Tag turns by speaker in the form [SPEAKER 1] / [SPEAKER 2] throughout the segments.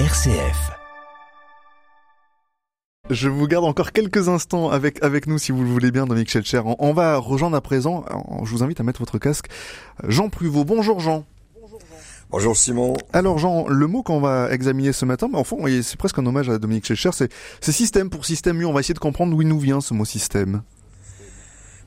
[SPEAKER 1] RCF.
[SPEAKER 2] Je vous garde encore quelques instants avec, avec nous si vous le voulez bien, Dominique Schelcher. On, on va rejoindre à présent, je vous invite à mettre votre casque, Jean Pruvot. Bonjour Jean.
[SPEAKER 3] Bonjour Simon.
[SPEAKER 2] Alors Jean, le mot qu'on va examiner ce matin, mais enfin c'est presque un hommage à Dominique Schelcher, c'est système pour système mieux. On va essayer de comprendre d'où il nous vient ce mot système.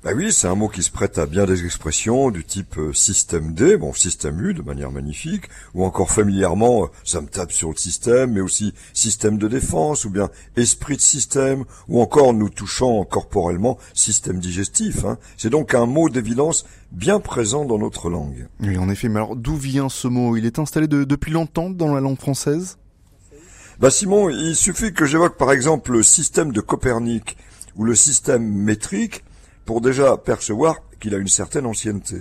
[SPEAKER 3] Bah oui, c'est un mot qui se prête à bien des expressions du type euh, système D, bon système U de manière magnifique, ou encore familièrement euh, ça me tape sur le système, mais aussi système de défense, ou bien esprit de système, ou encore nous touchant corporellement système digestif. Hein. C'est donc un mot d'évidence bien présent dans notre langue.
[SPEAKER 2] Oui, en effet, mais alors d'où vient ce mot? Il est installé depuis longtemps dans la langue française?
[SPEAKER 3] Bah Simon, il suffit que j'évoque par exemple le système de Copernic ou le système métrique pour déjà percevoir qu'il a une certaine ancienneté.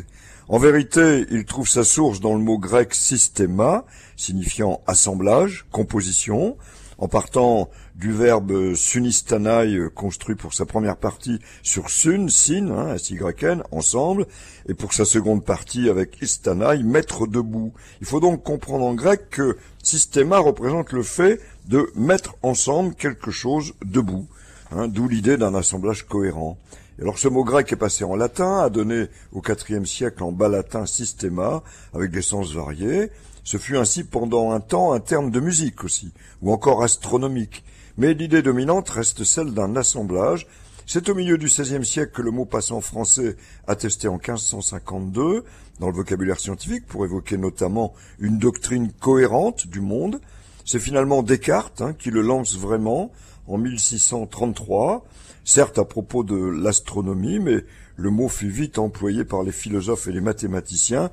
[SPEAKER 3] En vérité, il trouve sa source dans le mot grec systéma, signifiant assemblage, composition, en partant du verbe sunistanai, construit pour sa première partie sur sun, sin, hein, S-Y-N, ensemble, et pour sa seconde partie avec istanai, mettre debout. Il faut donc comprendre en grec que systéma représente le fait de mettre ensemble quelque chose debout, hein, d'où l'idée d'un assemblage cohérent alors ce mot grec est passé en latin, a donné au IVe siècle en bas latin systema, avec des sens variés. Ce fut ainsi pendant un temps un terme de musique aussi, ou encore astronomique. Mais l'idée dominante reste celle d'un assemblage. C'est au milieu du XVIe siècle que le mot passe en français attesté en 1552 dans le vocabulaire scientifique pour évoquer notamment une doctrine cohérente du monde. C'est finalement Descartes hein, qui le lance vraiment en 1633 certes à propos de l'astronomie, mais le mot fut vite employé par les philosophes et les mathématiciens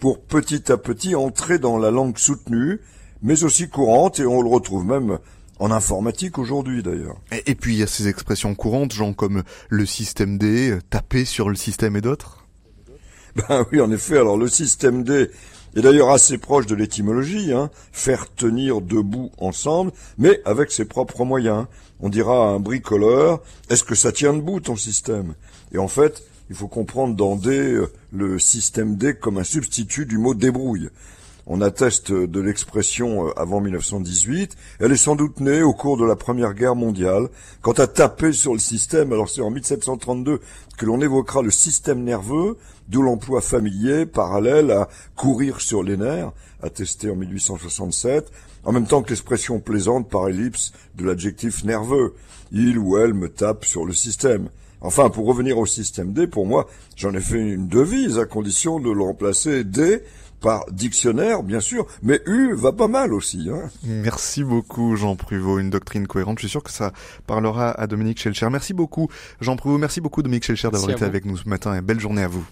[SPEAKER 3] pour petit à petit entrer dans la langue soutenue, mais aussi courante, et on le retrouve même en informatique aujourd'hui d'ailleurs.
[SPEAKER 2] Et, puis il y a ces expressions courantes, genre comme le système D, taper sur le système et d'autres?
[SPEAKER 3] Ben oui, en effet, alors le système D est d'ailleurs assez proche de l'étymologie, hein, faire tenir debout ensemble, mais avec ses propres moyens. On dira à un bricoleur, est-ce que ça tient debout ton système? Et en fait, il faut comprendre dans D euh, le système D comme un substitut du mot débrouille. On atteste de l'expression euh, avant 1918. Elle est sans doute née au cours de la Première Guerre mondiale. Quant à taper sur le système, alors c'est en 1732 que l'on évoquera le système nerveux, d'où l'emploi familier parallèle à courir sur les nerfs, attesté en 1867, en même temps que l'expression plaisante par ellipse de l'adjectif nerveux. Il ou elle me tape sur le système. Enfin, pour revenir au système D, pour moi, j'en ai fait une devise à condition de le remplacer D par dictionnaire, bien sûr, mais U va pas mal aussi. Hein.
[SPEAKER 2] Merci beaucoup, Jean Pruvot. Une doctrine cohérente. Je suis sûr que ça parlera à Dominique Schelcher. Merci beaucoup, Jean Pruvot. Merci beaucoup, Dominique Schelcher, d'avoir été avec nous ce matin et belle journée à vous.